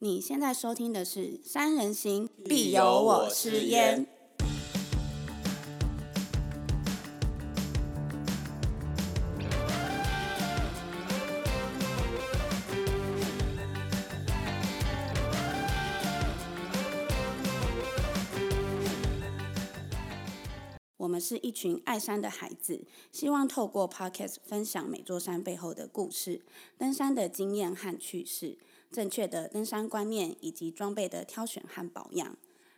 你现在收听的是《三人行必有我师焉》。我们是一群爱山的孩子，希望透过 Podcast 分享每座山背后的故事、登山的经验和趣事、正确的登山观念以及装备的挑选和保养。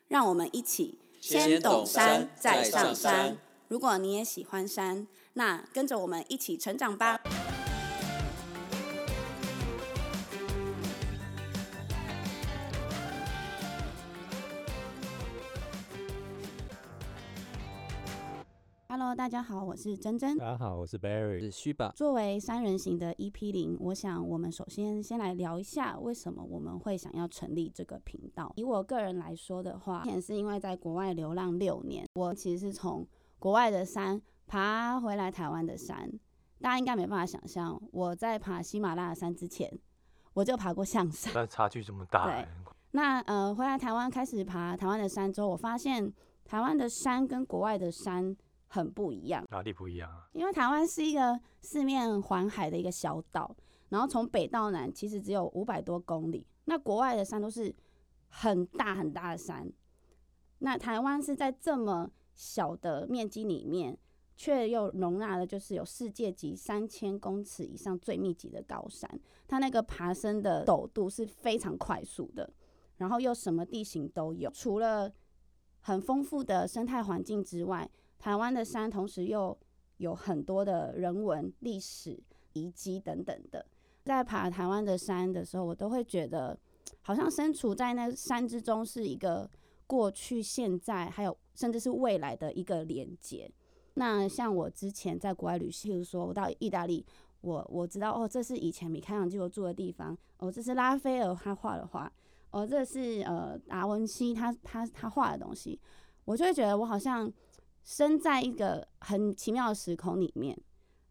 让我们一起先懂山再上山。如果你也喜欢山，那跟着我们一起成长吧。Hello，大家好，我是珍珍。大家好，我是 Barry。是虚吧？作为三人行的 EP 零，我想我们首先先来聊一下为什么我们会想要成立这个频道。以我个人来说的话，之前是因为在国外流浪六年，我其实是从国外的山爬回来台湾的山。大家应该没办法想象，我在爬喜马拉雅山之前，我就爬过象山。但差距这么大、对欸，那呃，回来台湾开始爬台湾的山之后，我发现台湾的山跟国外的山很不一样。哪里不一样啊？因为台湾是一个四面环海的一个小岛，然后从北到南其实只有五百多公里。那国外的山都是很大很大的山，那台湾是在这么小的面积里面，却又容纳了就是有世界级三千公尺以上最密集的高山，它那个爬升的陡度是非常快速的，然后又什么地形都有，除了很丰富的生态环境之外，台湾的山同时又有很多的人文、历史遗迹等等的。在爬台湾的山的时候，我都会觉得，好像身处在那山之中，是一个过去、现在，还有甚至是未来的一个连接。那像我之前在国外旅行，譬如说我到意大利，我我知道哦，这是以前米开朗基罗住的地方，哦，这是拉斐尔他画的画，哦，这是呃达文西他他他画的东西，我就会觉得我好像身在一个很奇妙的时空里面，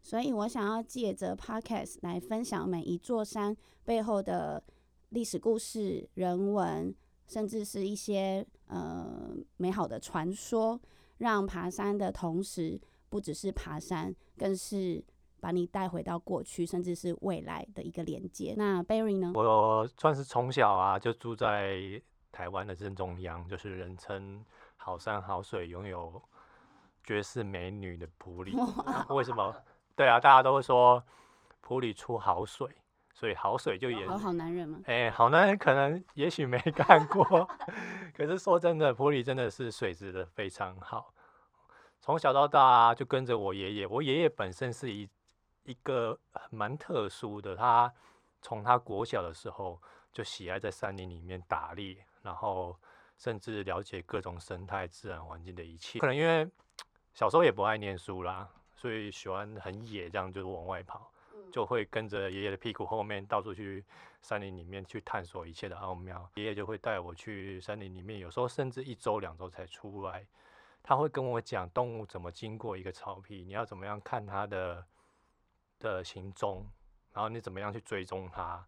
所以我想要借着 podcast 来分享每一座山背后的历史故事、人文，甚至是一些呃美好的传说，让爬山的同时，不只是爬山，更是把你带回到过去，甚至是未来的一个连接。那 Barry 呢？我算是从小啊就住在台湾的正中央，就是人称好山好水、拥有绝世美女的普里。为什么？对啊，大家都会说普里出好水，所以好水就也好好男人吗？哎、好男人可能也许没干过，可是说真的，普里真的是水质的非常好。从小到大、啊、就跟着我爷爷，我爷爷本身是一一个蛮特殊的，他从他国小的时候就喜爱在山林里面打猎，然后甚至了解各种生态、自然环境的一切。可能因为小时候也不爱念书啦，所以喜欢很野，这样就是往外跑。就会跟着爷爷的屁股后面到处去山林里面去探索一切的奥妙。爷爷就会带我去山林里面，有时候甚至一周两周才出来。他会跟我讲动物怎么经过一个草皮，你要怎么样看它的的行踪，然后你怎么样去追踪它。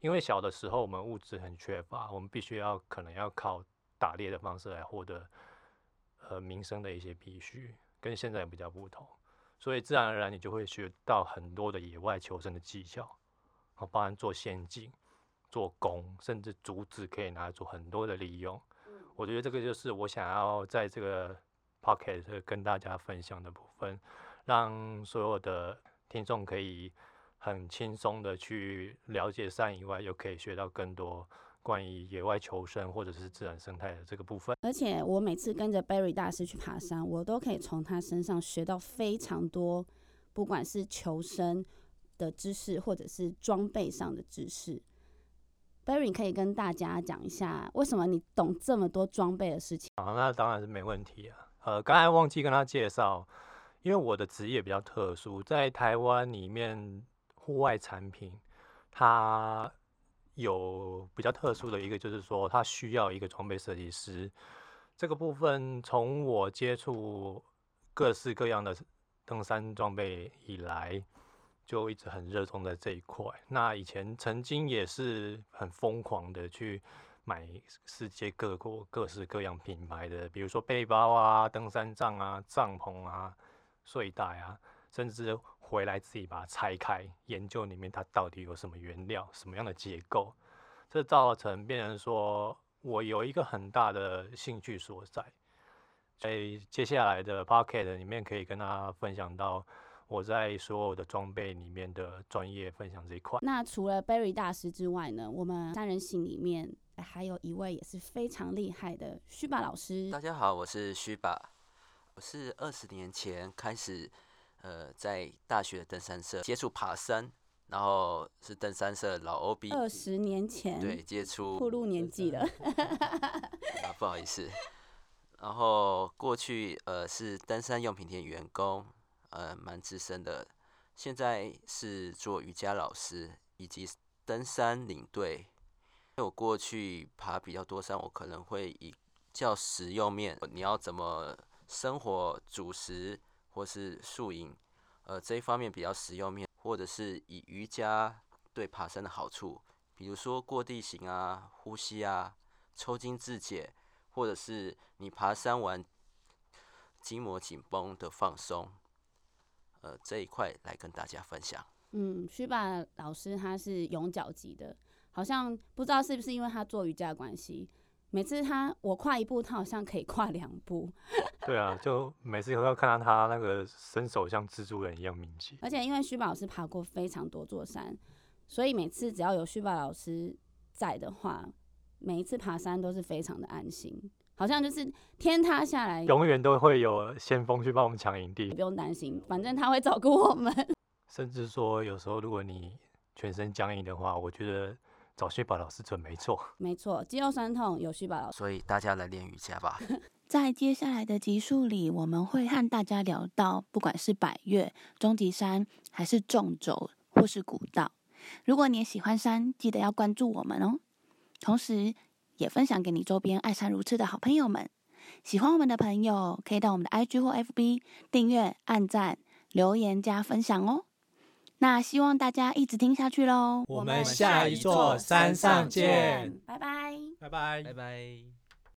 因为小的时候我们物质很缺乏，我们必须要可能要靠打猎的方式来获得呃民生的一些必须，跟现在比较不同。所以自然而然你就会学到很多的野外求生的技巧，啊，包含做陷阱、做弓，甚至竹子可以拿来做很多的利用。我觉得这个就是我想要在这个 pocket 跟大家分享的部分，让所有的听众可以很轻松的去了解山以外，又可以学到更多关于野外求生或者是自然生态的这个部分。而且我每次跟着 Barry 大师去爬山，我都可以从他身上学到非常多，不管是求生的知识，或者是装备上的知识。Barry 可以跟大家讲一下，为什么你懂这么多装备的事情？啊，那当然是没问题啊。呃，刚才忘记跟他介绍，因为我的职业比较特殊，在台湾里面户外产品，它有比较特殊的一个，就是说它需要一个装备设计师。这个部分从我接触各式各样的登山装备以来，就一直很热衷在这一块。那以前曾经也是很疯狂的去买世界各国各式各样品牌的，比如说背包啊、登山杖啊、帐篷啊、睡袋啊，甚至回来自己把它拆开，研究里面它到底有什么原料、什么样的结构。这造成变成说我有一个很大的兴趣所在。在接下来的 p o c k e t 里面，可以跟大家分享到我在所有的装备里面的专业分享这一块。那除了 Berry 大师之外呢，我们三人行里面还有一位也是非常厉害的虚把老师。大家好，我是虚把，我是二十年前开始，呃，在大学的登山社接触爬山，然后是登山社老 OB。二十年前，对，接触。步入年纪了。啊，不好意思。然后过去呃是登山用品店员工，呃蛮资深的。现在是做瑜伽老师以及登山领队。因为我过去爬比较多山，我可能会以较实用面，你要怎么生活、主食或是宿营，呃这一方面比较实用面，或者是以瑜伽对爬山的好处，比如说过地形啊、呼吸啊、抽筋自解。或者是你爬山完筋膜紧绷的放松，呃，这一块来跟大家分享。嗯，虚把老师他是永脚级的，好像不知道是不是因为他做瑜伽的关系，每次他我跨一步，他好像可以跨两步。对啊，就每次都要看到他那个身手像蜘蛛人一样敏捷。而且因为虚宝老师爬过非常多座山，所以每次只要有虚宝老师在的话。每一次爬山都是非常的安心，好像就是天塌下来，永远都会有先锋去帮我们抢营地，不用担心，反正他会照顾我们。甚至说，有时候如果你全身僵硬的话，我觉得找薛宝老师准没错。没错，肌肉酸痛有薛宝老师，所以大家来练瑜伽吧。在接下来的集数里，我们会和大家聊到，不管是百越、终极山，还是纵轴或是古道，如果你也喜欢山，记得要关注我们哦。同时，也分享给你周边爱山如痴的好朋友们。喜欢我们的朋友，可以到我们的 IG 或 FB 订阅、按赞、留言加分享哦。那希望大家一直听下去喽。我们下一座山上见，拜拜，拜拜，拜拜。